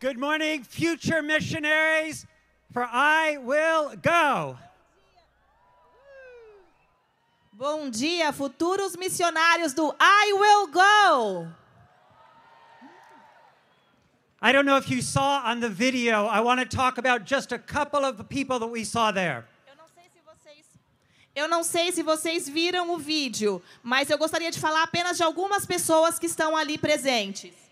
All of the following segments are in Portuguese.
Good morning, future missionaries, for I will go. Bom dia, futuros missionários do I Will Go. I don't know if you saw on the video, I want to talk about just a couple of the people that we saw there. Eu não sei se vocês Eu não sei se vocês viram o vídeo, mas eu gostaria de falar apenas de algumas pessoas que estão ali presentes.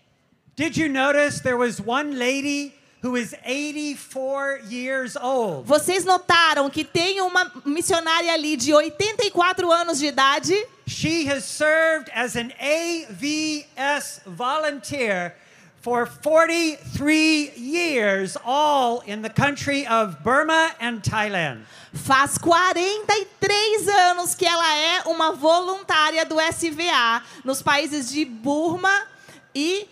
Did you notice there was one lady who is 84 years old? Vocês notaram que tem uma missionária ali de 84 anos de idade? She has served as an AVS volunteer for 43 years, all in the country of Burma and Thailand. Faz 43 anos que ela é uma voluntária do SVA nos países de Burma e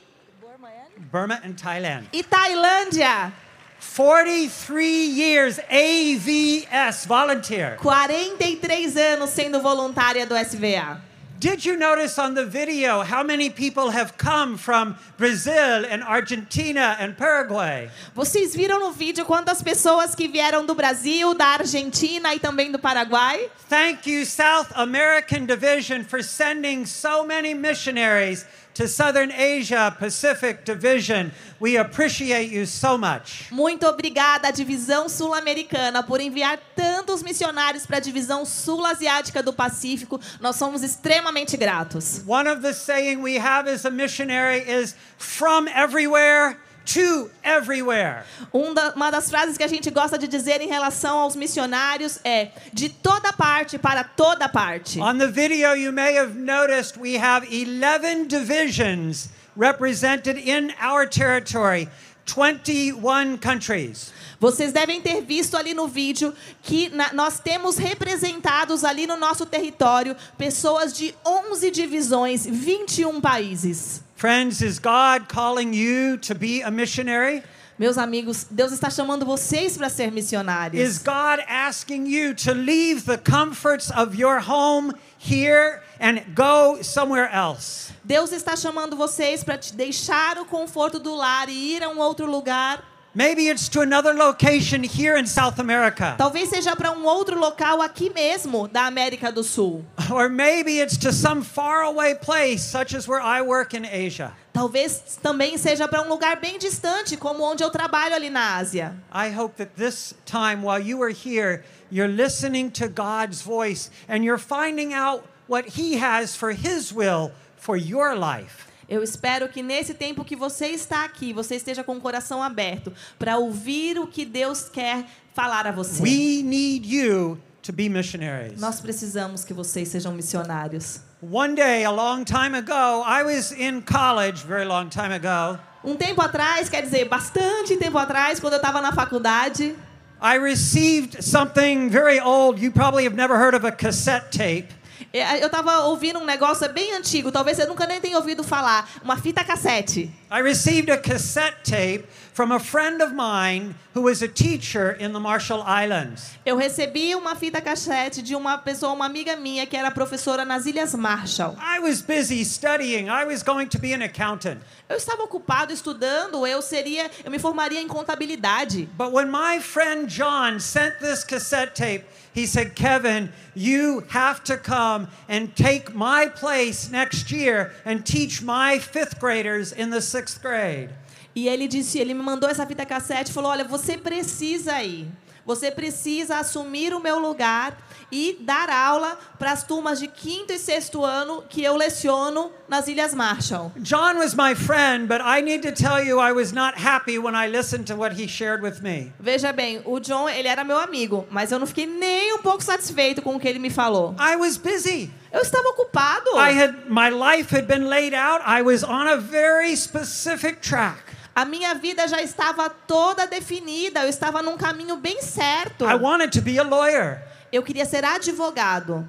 Burma and Thailand. e Tailândia. 43 years AVS volunteer. 43 anos sendo voluntária do SVA. Did you notice on the video how many people have come from Brazil and Argentina and Paraguay? Vocês viram no vídeo quantas pessoas que vieram do Brasil, da Argentina e também do Paraguai? Thank you, South American Division, for sending so many missionaries to Southern Asia Pacific Division. We appreciate you so much. Muito obrigada à divisão sul-americana por enviar tantos missionários para a divisão sul-asiática do Pacífico. Nós somos extremamente gratos. One of the saying we have as a missionary is from everywhere to everywhere. Um uma das frases que a gente gosta de dizer em relação aos missionários é de toda parte para toda parte. On the video, you may have noticed we have 11 divisions represented in our territory, 21 countries. Vocês devem ter visto ali no vídeo que na- nós temos representados ali no nosso território pessoas de 11 divisões, 21 países. Friends, is God calling you to be a missionary? Meus amigos, Deus está chamando vocês para ser missionários. Is. God asking you to leave the comforts of your home here and go somewhere else? Deus está chamando vocês para deixar o conforto do lar e ir a um outro lugar. Maybe it's to another location here in South America. Talvez seja para um outro local aqui mesmo da América do Sul. Or maybe it's to some faraway place, such as where I work in Asia. Talvez também seja para um lugar bem distante, como onde eu trabalho ali na Ásia. I hope that this time while you are here, you're listening to God's voice and you're finding out what He has for His will for your life. Eu espero que nesse tempo que você está aqui, você esteja com o coração aberto para ouvir o que Deus quer falar a você. We need you to be missionaries. Nós precisamos que vocês sejam missionários. One day, a long time ago, I was in college, very long time ago. Um tempo atrás, quer dizer, bastante tempo atrás, quando eu estava na faculdade, I received something very old. You probably have never heard of a cassette tape. Eh, eu estava ouvindo um negócio é bem antigo, talvez você nunca nem tenha ouvido falar, uma fita cassete. I received a cassette tape from a friend of mine who was a teacher in the Marshall Islands. Eu recebi uma fita cassete de uma pessoa, uma amiga minha, que era professora nas Ilhas Marshall. I was busy studying. I was going to be an accountant. Eu estava ocupado estudando, eu seria, eu me formaria em contabilidade. But when my friend John sent this cassette tape, he said, Kevin, you have to come and take my place next year and teach my fifth graders in the sixth grade. E ele disse, ele me mandou essa fita cassete e falou: "Olha, você precisa ir. Você precisa assumir o meu lugar e dar aula para as turmas de quinto e sexto ano que eu leciono nas Ilhas Marshall." John was my friend, but I need to tell you, I was not happy when I listened to what he shared with me. Veja bem, o John, ele era meu amigo, mas eu não fiquei nem um pouco satisfeito com o que ele me falou. I was busy. Eu estava ocupado. I had my life had been laid out. I was on a very specific track. A minha vida já estava toda definida, eu estava num caminho bem certo. I wanted to be a lawyer. Eu queria ser advogado.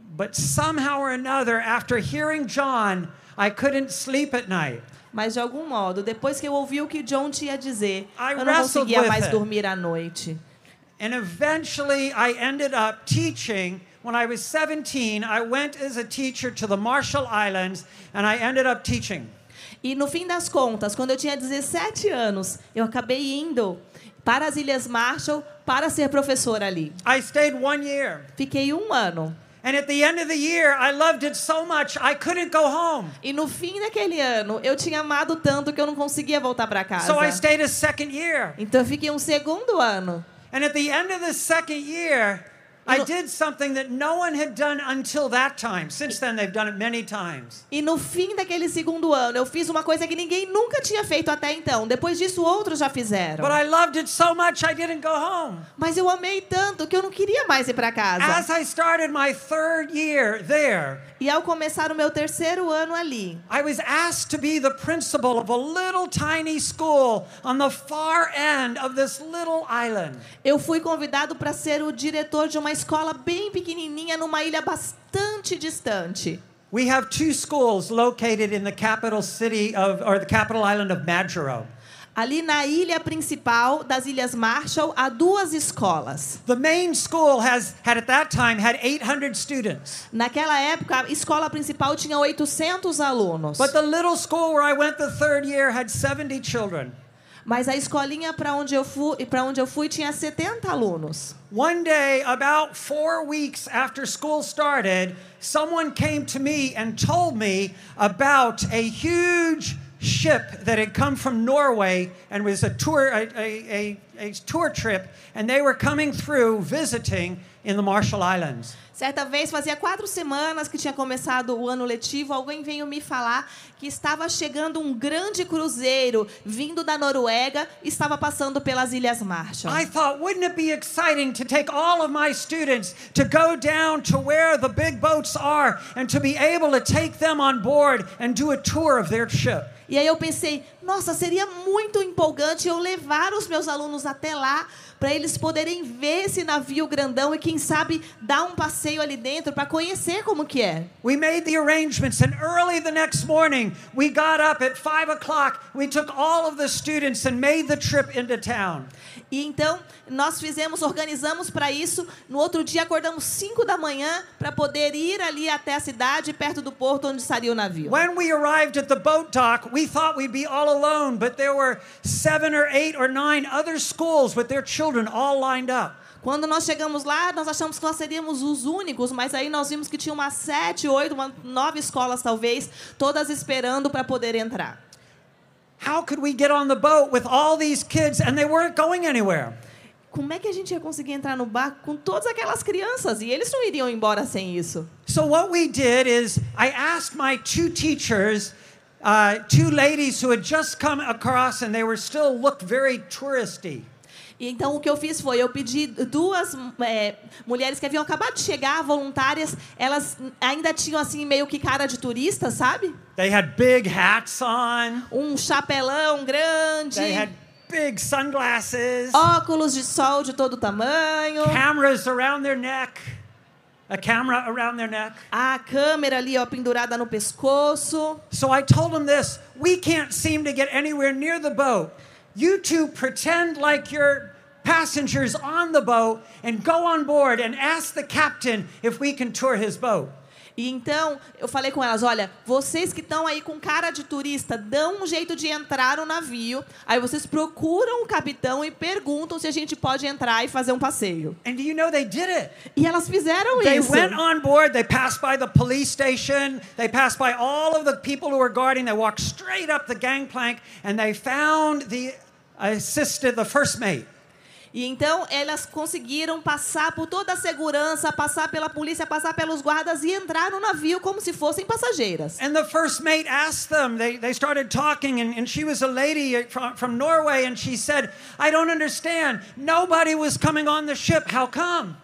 But somehow or another, after hearing John, I couldn't sleep at night. Mas de algum modo, depois que eu ouvi o que John tinha a dizer, I eu não conseguia mais it. dormir à noite. And eventually, I ended up teaching. When I was 17, I went as a teacher to the Marshall Islands and I ended up teaching. E no fim das contas, quando eu tinha 17 anos, eu acabei indo para as Ilhas Marshall para ser professora ali. I stayed one year. Fiquei um ano. And at the end of the year, I loved it so much, I couldn't go home. E no fim daquele ano, eu tinha amado tanto que eu não conseguia voltar para casa. So I stayed a second year. Então eu fiquei um segundo ano. And at the end of the second year, I did something that no one had done until that time. Since then, they've done it many times. E no fim daquele segundo ano, eu fiz uma coisa que ninguém nunca tinha feito até então. Depois disso, outros já fizeram. But I loved it so much, I didn't go home. Mas eu amei tanto que eu não queria mais ir para As casa. I started my third year there, E ao começar o meu terceiro ano ali, I was asked to be the principal of a little tiny school on the far end of this little island. eu fui convidado para ser o diretor de uma escola bem pequenininha numa ilha bastante distante. We have two schools located in the capital city of, or the capital island of Majuro. Ali na ilha principal das Ilhas Marshall, há duas escolas. The main school has had at that time had 800 students. Naquela época, a escola principal tinha 800 alunos. But the little school where I went the third year had 70 children. Mas a escolinha para onde eu fui, para onde eu fui tinha 70 alunos. One day, about four weeks after school started, someone came to me and told me about a huge ship that had come from Norway and was a tour, a, a, a, a tour trip, and they were coming through visiting in the Marshall Islands. Certa vez, fazia quatro semanas que tinha começado o ano letivo, alguém veio me falar que estava chegando um grande cruzeiro vindo da Noruega e estava passando pelas Ilhas Marshall. I thought, wouldn't it be exciting to take all of my students to go down to where the big boats are and to be able to take them on board and do a tour of their ship? E aí eu pensei, nossa, seria muito empolgante eu levar os meus alunos até lá para eles poderem ver esse navio grandão e quem sabe dar um passeio ali dentro para conhecer como que é. We made the arrangements, and early the next morning, we got up at five o'clock. We took all of the students and made the trip into town. E então nós fizemos, organizamos para isso. No outro dia acordamos 5 da manhã para poder ir ali até a cidade, perto do porto onde estaria o navio. When we arrived at the boat dock, we thought we'd be all alone, but there were seven or eight or nine other schools with their children all lined up. Quando nós chegamos lá, nós achamos que nós seríamos os únicos, mas aí nós vimos que tinha umas sete, oito, uma, nove escolas talvez, todas esperando para poder entrar. How could we get on the boat with all these kids and they weren't going anywhere? Como é que a gente ia conseguir entrar no barco com todas aquelas crianças? E eles não iriam embora sem isso. So what we did is I asked my two teachers, uh, two ladies who had just come across and they were still looked very touristy. E então o que eu fiz foi, eu pedi duas é, mulheres que haviam acabado de chegar, voluntárias, elas ainda tinham assim meio que cara de turista, sabe? They had big hats on. Um chapelão grande, They had big sunglasses, óculos de sol de todo tamanho, cameras around their neck, a camera around their neck. a câmera ali ó pendurada no pescoço. So I told them this we can't seem to get anywhere near the boat. You two pretend like you're passengers on the boat and go on board and ask the captain if we can tour his boat. E então eu falei com elas, olha, vocês que estão aí com cara de turista, dão um jeito de entrar no navio. Aí vocês procuram o capitão e perguntam se a gente pode entrar e fazer um passeio. And do you know they did it? E elas fizeram They isso. went on board, they passed by the police station, they passed by all of the people who were guarding, they walked straight up the gangplank, and they found the assistant, the first mate. E então elas conseguiram passar por toda a segurança, passar pela polícia, passar pelos guardas e entrar no navio como se fossem passageiras. And the first mate asked them, they, they started talking, and, and she was a lady from, from Norway, and she said, I don't understand. Nobody was coming on the ship. How come?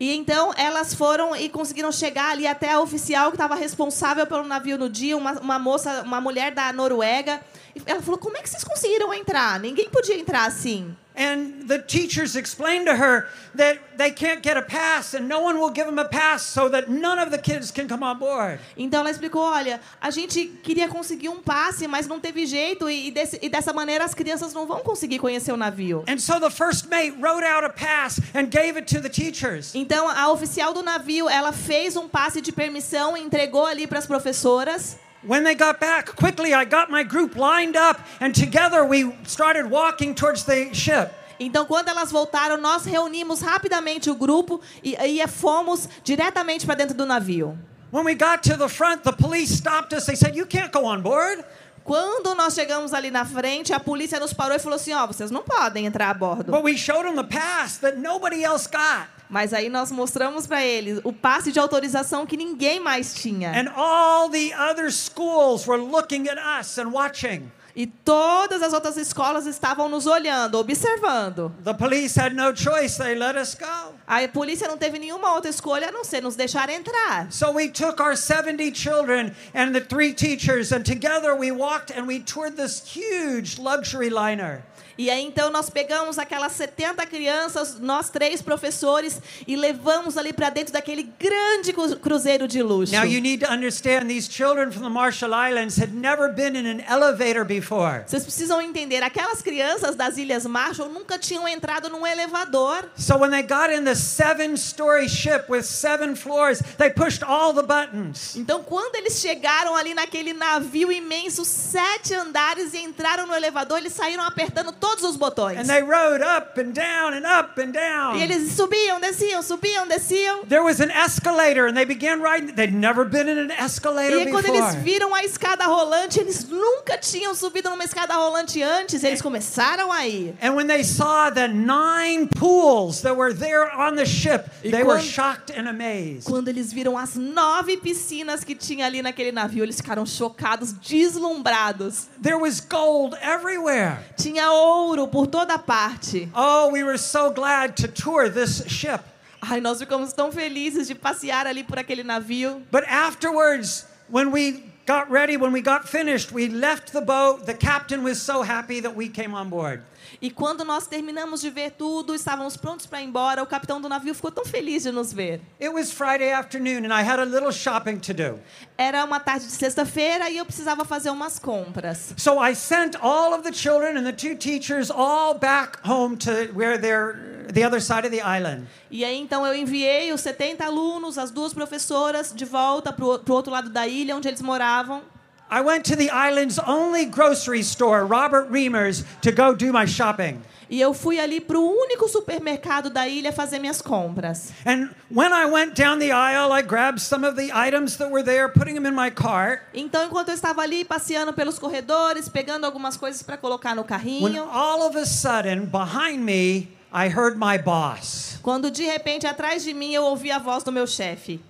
E então elas foram e conseguiram chegar ali até a oficial que estava responsável pelo navio no dia, uma, uma moça, uma mulher da Noruega. Ela falou: Como é que vocês conseguiram entrar? Ninguém podia entrar assim. And the teachers explained to her that they can't get a pass, and no one will give them a pass so that none of the kids can come on board. Então ela explicou: Olha, a gente queria conseguir um passe, mas não teve jeito, e, desse, e dessa maneira as crianças não vão conseguir conhecer o navio. And so the first mate wrote out a pass and gave it to the teachers. Então a oficial do navio ela fez um passe de permissão e entregou ali para as professoras. When they got back, quickly I got my group lined up, and together we started walking towards the ship. Então, quando elas voltaram, nós reunimos rapidamente o grupo e, e fomos diretamente para dentro do navio. When we got to the front, the police stopped us. They said, You can't go on board. Quando nós chegamos ali na frente, a polícia nos parou e falou assim: Ó, vocês não podem entrar a bordo. But we showed them the pass that nobody else got. Mas aí nós mostramos para eles o passe de autorização que ninguém mais tinha. And all the other schools were looking at us and watching. E todas as outras escolas estavam nos olhando, observando. The police had no choice. They let us go. A polícia não teve nenhuma outra escolha a não ser nos deixar entrar. So we took our 70 children and the three teachers, and together we walked and we toured this huge luxury liner. E aí então nós pegamos aquelas 70 crianças, nós três professores, e levamos ali para dentro daquele grande cru- cruzeiro de luxo. Now you need to understand these children from the Marshall Islands had never been in an elevator before. Vocês precisam entender, aquelas crianças das Ilhas Marshall nunca tinham entrado num elevador. So when they got in the seven-story ship with seven floors, they pushed all the buttons. Então, quando eles chegaram ali naquele navio imenso, sete andares, e entraram no elevador, eles saíram apertando todos os botões. And they rode up and down and up and E down. eles subiam, desciam, subiam, desciam. There was an escalator and they began riding. They'd never been in an E escalator aí, quando eles before. viram a escada rolante, eles nunca tinham subido numa escada rolante antes, eles começaram a ir. And when they saw the nine pools that were there on the ship, E they were quando- shocked and amazed. Quando eles viram as nove piscinas que tinha ali naquele navio, eles ficaram chocados, deslumbrados. There was gold everywhere. Tinha ouro por toda parte. Oh, we were so glad to tour this ship. Ai, nós ficamos tão felizes de passear ali por aquele navio. But afterwards, when we got ready, when we got finished, we left the boat. The captain was so happy that we came on board. E quando nós terminamos de ver tudo, estávamos prontos para ir embora, o capitão do navio ficou tão feliz de nos ver. It was Friday afternoon, and I had a little shopping to do. Era uma tarde de sexta-feira e eu precisava fazer umas compras. So I sent all of the children and the two teachers all back home to where they're the other side of the island. E aí então eu enviei os 70 alunos, as duas professoras, de volta para o outro lado da ilha onde eles moravam. I went to the island's only grocery store, Robert Reamer's, to go do my shopping. E eu fui ali para o único supermercado da ilha fazer minhas compras. And when I went down the aisle, I grabbed some of the items that were there, putting them in my cart. Então, enquanto eu estava ali passeando pelos corredores, pegando algumas coisas para colocar no carrinho. When carrinho, all of a sudden, behind me, I heard my boss, quando de repente atrás de mim eu ouvi a voz do meu chefe,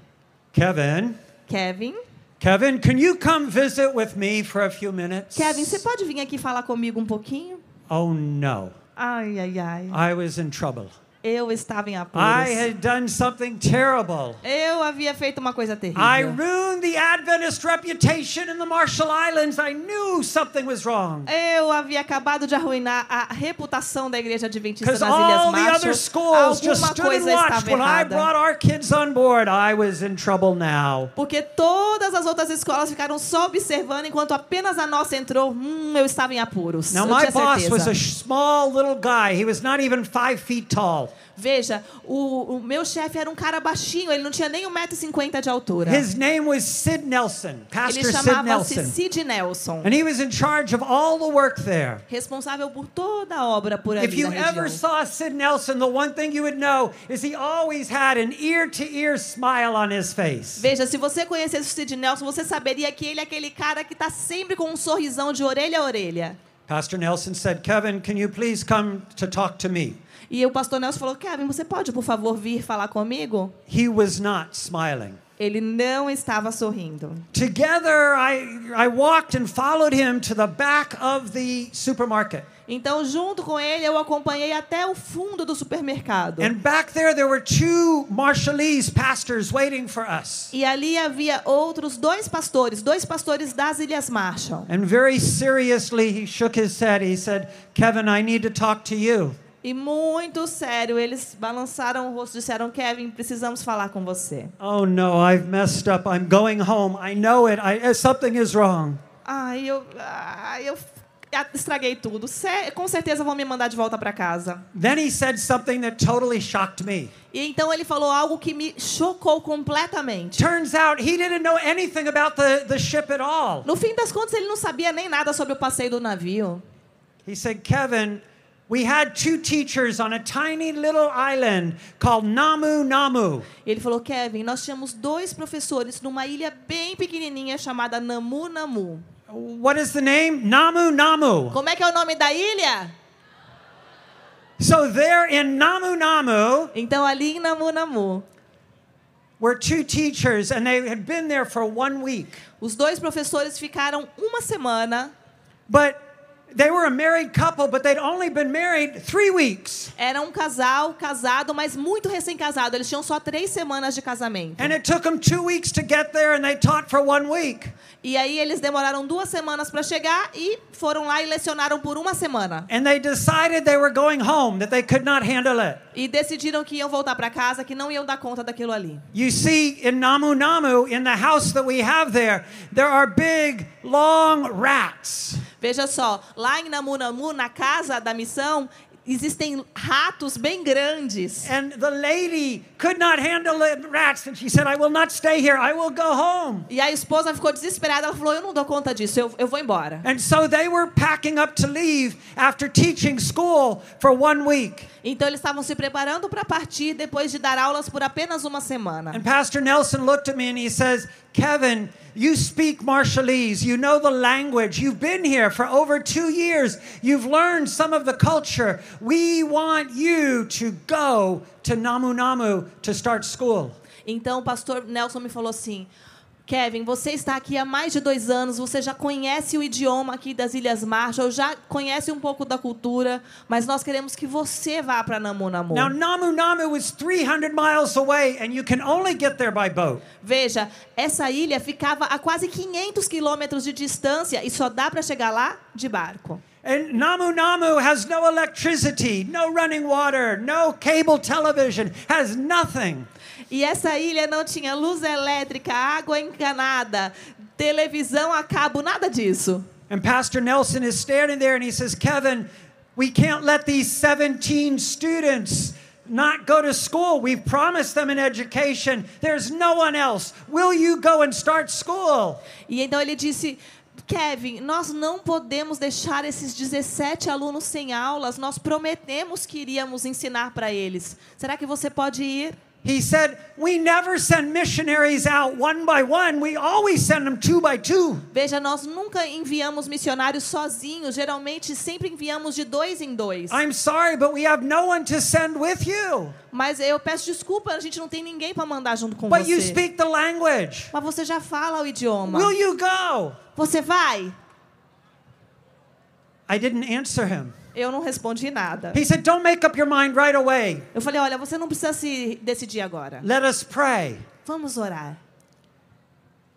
Kevin. Kevin. Kevin, can you come visit with me for a few minutes? Kevin, você pode vir aqui falar comigo um pouquinho? Oh no, Ai, ai, ai. I was in trouble. Eu estava em I apuros. had done something terrible. Eu havia feito uma coisa I terrível. ruined the Adventist reputation in the Marshall Islands. I knew something was wrong. Eu havia acabado de arruinar a reputação da igreja adventista nas Ilhas all the other Marshall. schools just Alguma stood and coisa watched estava when I brought errada. our kids on board. I was in trouble now. Porque todas as outras escolas ficaram só observando enquanto apenas a nossa entrou. Hum, eu estava em apuros. Now, eu my boss was certeza. a sh- small little guy. He was not even five feet tall. Veja, o, o meu chefe era um cara baixinho, ele não tinha nem 1,50m de altura. His name was Sid Nelson, Pastor Ele Sid chamava-se Nelson. Sid Nelson. And he was in charge of all the work there. Responsável por toda a obra por If ali you na ever região. saw Sid Nelson, the one thing you would know is he always had an ear to ear smile on his face. Veja, se você conhecesse o Sid Nelson, você saberia que ele é aquele cara que está sempre com um sorrisão de orelha a orelha. Pastor Nelson said, Kevin, can you please come to talk to me? E o pastor Nelson falou: Kevin, você pode, por favor, vir falar comigo? He was not smiling. Ele não estava sorrindo. Together, I, I walked and followed him to the back of the supermarket. Então, junto com ele, eu acompanhei até o fundo do supermercado. And back there, there were two Marshallese pastors waiting for us. E ali havia outros dois pastores, dois pastores das Ilhas Marshall. And very seriously, he shook his head. He said, Kevin, I need to talk to you. E muito sério, eles balançaram o rosto e disseram: Kevin, precisamos falar com você. Oh no, I've messed up. I'm going home. I know it. I, uh, something is wrong. Ai, eu, ai, eu estraguei tudo. Com certeza vão me mandar de volta para casa. Then he said something that totally shocked me. E então ele falou algo que me chocou completamente. Turns out he didn't know anything about the, the ship at all. No fim das contas, ele não sabia nem nada sobre o passeio do navio. He said, Kevin, we had two teachers on a tiny little island called Namu Namu. Ele falou: Kevin, nós tínhamos dois professores numa ilha bem pequenininha chamada Namu Namu. What is the name? Namu Namu. Como é que é o nome da ilha? So there in Namu Namu Então, ali em Namu Namu, were two teachers, and they had been there for one week. os dois professores ficaram uma semana. But they were a married couple, but they'd only been married three weeks. Era um casal casado, mas muito recém-casado. Eles tinham só três semanas de casamento. And it took them two weeks to get there, and they taught for one week. E aí eles demoraram duas semanas para chegar e foram lá e lecionaram por uma semana. And they decided they were going home, that they could not handle it. E decidiram que iam voltar para casa, que não iam dar conta daquilo ali. You see, in Namu Namu, in the house that we have there, there are big, long rats. Veja só, lá em Namu Namu, na casa da missão, existem ratos bem grandes. And the lady could not handle the rats, and she said, I will not stay here, I will go home. E a esposa ficou desesperada. Ela falou: Eu não dou conta disso, eu, eu vou embora. And so they were packing up to leave after teaching school for one week. Então eles estavam se preparando para partir depois de dar aulas por apenas uma semana. And Pastor Nelson looked at me and he says, Kevin, you speak Marshallese. You know the language. You've been here for over two years. You've learned some of the culture. We want you to go to Namu Namu to start school. Então o pastor Nelson me falou assim: Kevin, você está aqui há mais de dois anos, você já conhece o idioma aqui das Ilhas Marshall, já conhece um pouco da cultura, mas nós queremos que você vá para Namu Namu. Now, Namu Namu is 300 miles away, and you can only get there by boat. Veja, essa ilha ficava a quase 500 quilômetros de distância e só dá para chegar lá de barco. And Namu Namu has no electricity, no running water, no cable television, has nothing. E essa ilha não tinha luz elétrica, água encanada, televisão a cabo, nada disso. And Pastor Nelson is standing there and he says, Kevin, we can't let these 17 students not go to school. We've promised them an education. There's no one else. Will you go and start school? E então ele disse: Kevin, nós não podemos deixar esses 17 alunos sem aulas. Nós prometemos que iríamos ensinar para eles. Será que você pode ir? He said, We never send missionaries out one by one. We always send them two by two. Veja, nós nunca enviamos missionários sozinhos. Geralmente, sempre enviamos de dois em dois. I'm sorry, but we have no one to send with you. Mas eu peço desculpa, a gente não tem ninguém para mandar junto com But you você. speak the language. Mas você já fala o idioma. Will you go? Você vai? I didn't answer him. Eu não respondi nada. He said, Don't make up your mind right away. Eu falei: olha, você não precisa se decidir agora. Let us pray. Vamos orar.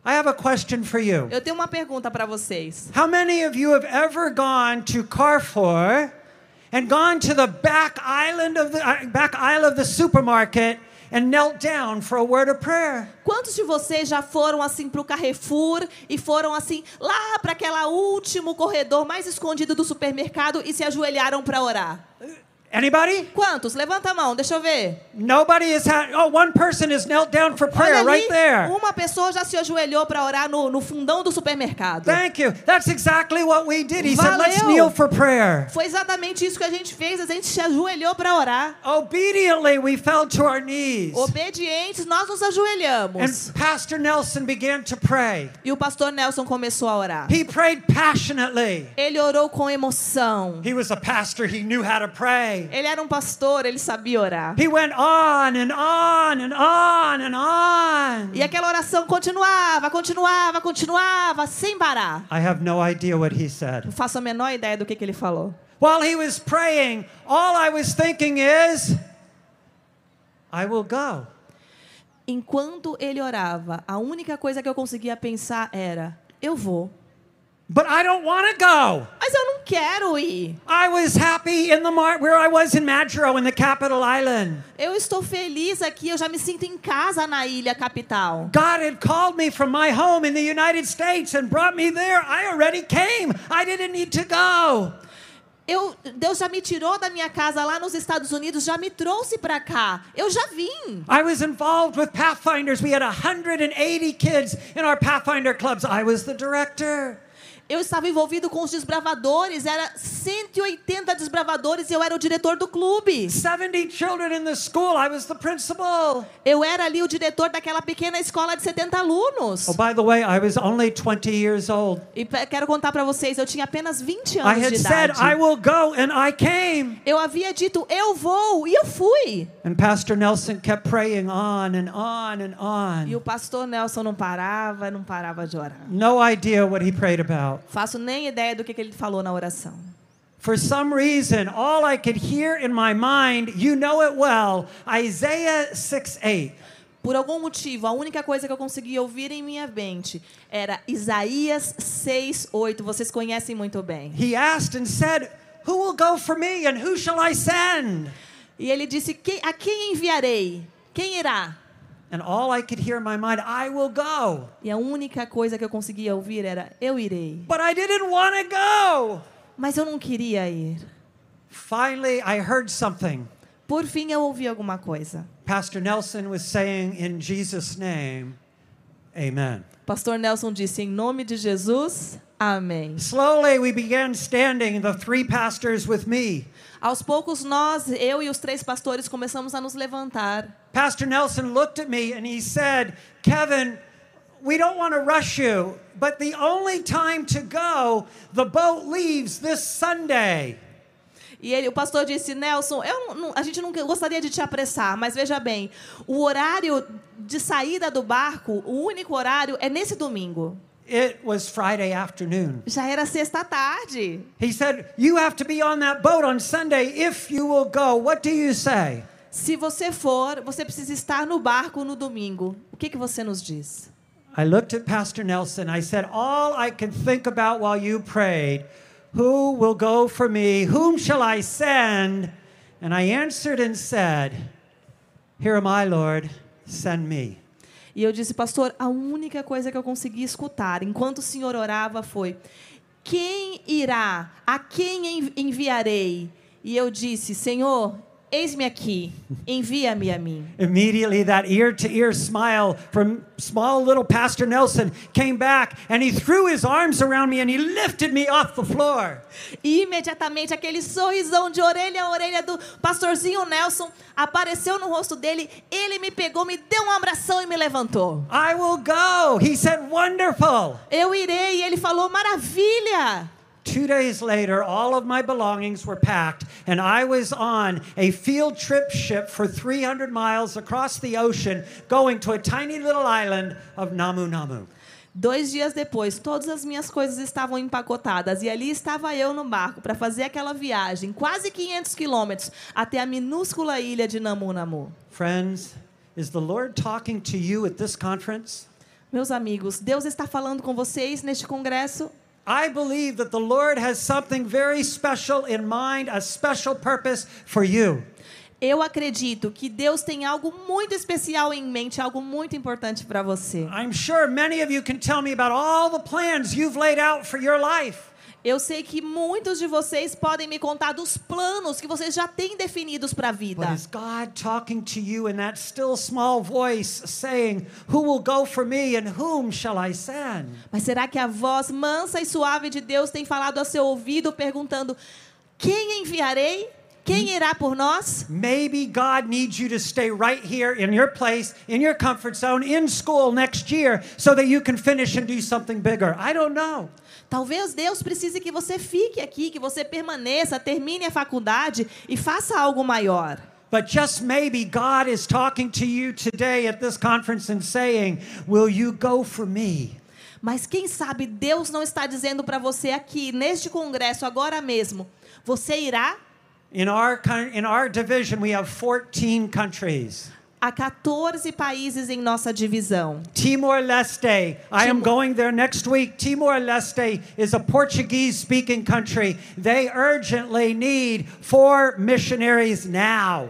I have a question for you. Eu tenho uma pergunta para vocês. How many of you have ever gone to Carrefour and gone to the back island of the uh, back aisle of the supermarket and knelt down for a word of prayer? Quantos de vocês já foram assim para o Carrefour e foram assim lá para aquele último corredor mais escondido do supermercado e se ajoelharam para orar? Anybody? Quantos? Levanta a mão, deixa eu ver. Nobody has had. Oh, one person has knelt down for Olha prayer ali, right there. uma pessoa já se ajoelhou para orar no, no fundão do supermercado. Thank you. That's exactly what we did. He said, "Let's Valeu. kneel for prayer." Foi exatamente isso que a gente fez, a gente se ajoelhou para orar. Obediently, we fell to our knees. Obedientes, nós nos ajoelhamos. And Pastor Nelson began to pray. E o pastor Nelson começou a orar. He prayed passionately. Ele orou com emoção. He was a pastor, he knew how to pray. Ele era um pastor, ele sabia orar. He went on and on and on and on. E aquela oração continuava, continuava, continuava, sem parar. I have no idea what he said. Não faço a menor ideia do que, que ele falou. While he was praying, all I was thinking is, I will go. Enquanto ele orava, a única coisa que eu conseguia pensar era: eu vou. But I don't want to go. Mas eu não quero ir. I was happy in the mar- where I was in Madro in the capital island. Eu estou feliz aqui, eu já me sinto em casa na ilha capital. God had called me from my home in the United States and brought me there. I already came. I didn't need to go. Eu, Deus já me tirou da minha casa lá nos Estados Unidos, já me trouxe para cá. Eu já vim. I was involved with Pathfinders. We had 180 kids in our Pathfinder clubs. I was the director. Eu estava envolvido com os desbravadores, era 180 desbravadores e eu era o diretor do clube. 70 children in the school. I was the principal. Eu era ali o diretor daquela pequena escola de 70 alunos. Oh, by the way, I was only 20 years old. E quero contar para vocês, eu tinha apenas 20 I anos had de said, idade. I will go, and I came. Eu havia dito, eu vou, e eu fui. And Pastor Nelson kept praying on and on and E o on. pastor Nelson não parava, não parava de orar. No idea what he prayed about. Faço nem ideia do que, que ele falou na oração. For some reason, all I could hear in my mind, you know it well, Isaiah 6 8. Por algum motivo, a única coisa que eu conseguia ouvir em minha mente era Isaías 6:8. Vocês conhecem muito bem. He asked and said, Who will go for me and who shall I send? E ele disse: "Que- A quem enviarei? Quem irá? And all I could hear in my mind, I will go. E a única coisa que eu conseguia ouvir era: Eu irei. But I didn't want to go. Mas eu não queria ir. Finally, I heard something. Por fim, eu ouvi alguma coisa. Pastor Nelson was saying, In Jesus' name, Amen. Pastor Nelson disse: Em nome de Jesus, amém. Slowly, we began standing, the three pastors with me. Aos poucos, nós, eu e os três pastores, começamos a nos levantar. Pastor Nelson looked at me and he said, Kevin, we don't want to rush you, but the only time to go, the boat leaves this Sunday. E ele, o pastor disse: Nelson, eu não- a gente não gostaria de te apressar, mas veja bem, o horário de saída do barco, o único horário é nesse domingo. It was Friday afternoon. Já era sexta tarde. He said, You have to be on that boat on Sunday if you will go. What do you say? Se você for, você precisa estar no barco no domingo. O que, que você nos diz? I looked at Pastor Nelson. I said, All I can think about while you prayed, who will go for me? Whom shall I send? And I answered and said, Here am I, Lord, send me. E eu disse, pastor, a única coisa que eu consegui escutar enquanto o senhor orava foi: Quem irá? A quem envi- enviarei? E eu disse, Senhor, eis-me aqui, envia-me a mim. Immediately, that ear to ear smile from small little Pastor Nelson came back and he threw his arms around me and he lifted me off the floor. E imediatamente aquele sorrisão de orelha a orelha do pastorzinho Nelson apareceu no rosto dele. Ele me pegou, me deu um abração e me levantou. I will go. He said, Wonderful. Eu irei. Ele falou: Maravilha! Two days later, all of my belongings were packed, and I was on a field trip ship for 300 miles across the ocean going to a tiny little island of Namu Namu. Dois dias depois, todas as minhas coisas estavam empacotadas e ali estava eu no barco para fazer aquela viagem, quase 500 quilômetros, até a minúscula ilha de Namu Namu. Friends, is the Lord talking to you at this conference? Meus amigos, Deus está falando com vocês neste congresso? I believe that the Lord has something very special in mind, a special purpose for you. Eu acredito que Deus tem algo muito especial em mente, algo muito importante para você. I'm sure many of you can tell me about all the plans you've laid out for your life. Eu sei que muitos de vocês podem me contar dos planos que vocês já têm definidos para a vida. But is God talking to you in that still small voice saying, Who will go for me and whom shall I send? Mas será que a voz mansa e suave de Deus tem falado ao seu ouvido perguntando: Quem enviarei? Quem irá por nós? Maybe God needs you to stay right here in your place, in your comfort zone, in school next year so that you can finish and do something bigger. I don't know. Talvez Deus precise que você fique aqui, que você permaneça, termine a faculdade e faça algo maior. But just maybe God is talking to you today at this conference and saying, Will you go for me? Mas quem sabe Deus não está dizendo para você aqui, neste congresso, agora mesmo: Você irá? In our, in our division, we have 14 countries. A 14 países em nossa divisão. Timor Leste. I am going there next week. Timor Leste is a Portuguese speaking country. They urgently need four missionaries now.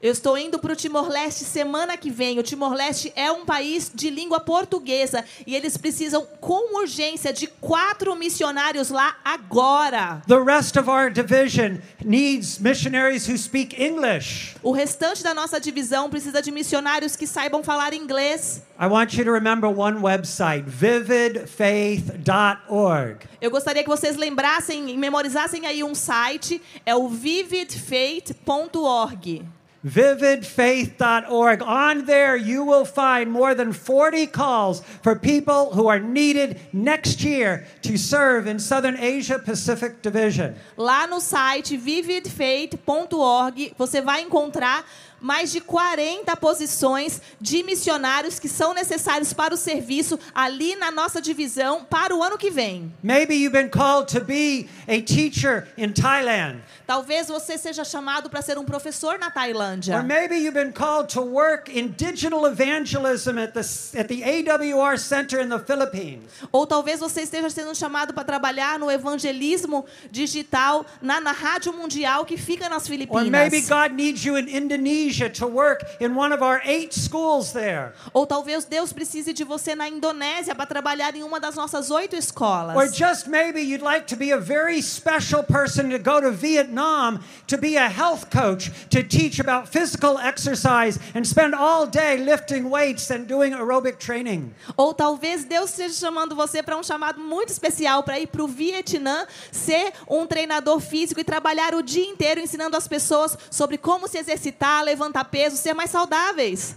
Eu estou indo para o Timor-Leste semana que vem. O Timor-Leste é um país de língua portuguesa e eles precisam com urgência de quatro missionários lá agora. The rest of our division needs missionaries who speak English. O restante da nossa divisão precisa de missionários que saibam falar inglês. I want you to remember one website, vividfaith.org. Eu gostaria que vocês lembrassem e memorizassem aí um site, é o vividfaith.org. vividfaith.org. On there, you will find more than 40 calls for people who are needed next year to serve in Southern Asia Pacific Division. Lá no site vividfaith.org você vai encontrar mais de 40 posições de missionários que são necessários para o serviço ali na nossa divisão para o ano que vem. Maybe you've been called to be a teacher in Thailand. Talvez você seja chamado para ser um professor na Or Tailândia. maybe you've been called to work in digital evangelism at the, at the AWR Center in the Philippines. Ou talvez você esteja sendo chamado para trabalhar no evangelismo digital na, na Rádio Mundial que fica nas Or maybe Filipinas. God needs you in Indonesia to work in one of our eight schools there. Ou talvez Deus precise de você na Indonésia para trabalhar em uma das nossas oito Or escolas. just maybe you'd like to be a very special person to go to Vietnam to be a health coach, to teach about physical exercise and spend all day lifting weights and doing aerobic training. Ou talvez Deus esteja chamando você para um chamado muito especial para ir para o Vietnã, ser um treinador físico e trabalhar o dia inteiro ensinando as pessoas sobre como se exercitar, levantar peso, ser mais saudáveis.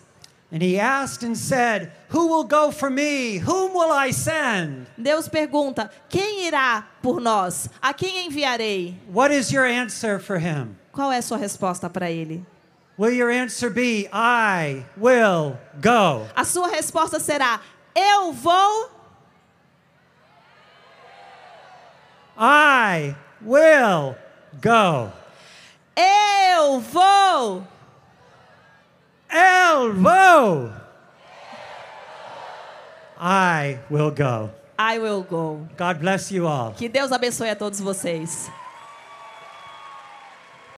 And he asked and said, Who will go for me? Whom will I send? Deus pergunta: quem irá por nós? A quem enviarei? What is your answer for him? Qual é a sua resposta para ele? Will your answer be, I will go? A sua resposta será: eu vou. I will go. Eu vou. El vou. I will go. I will go. God bless you all. Que Deus abençoe a todos vocês.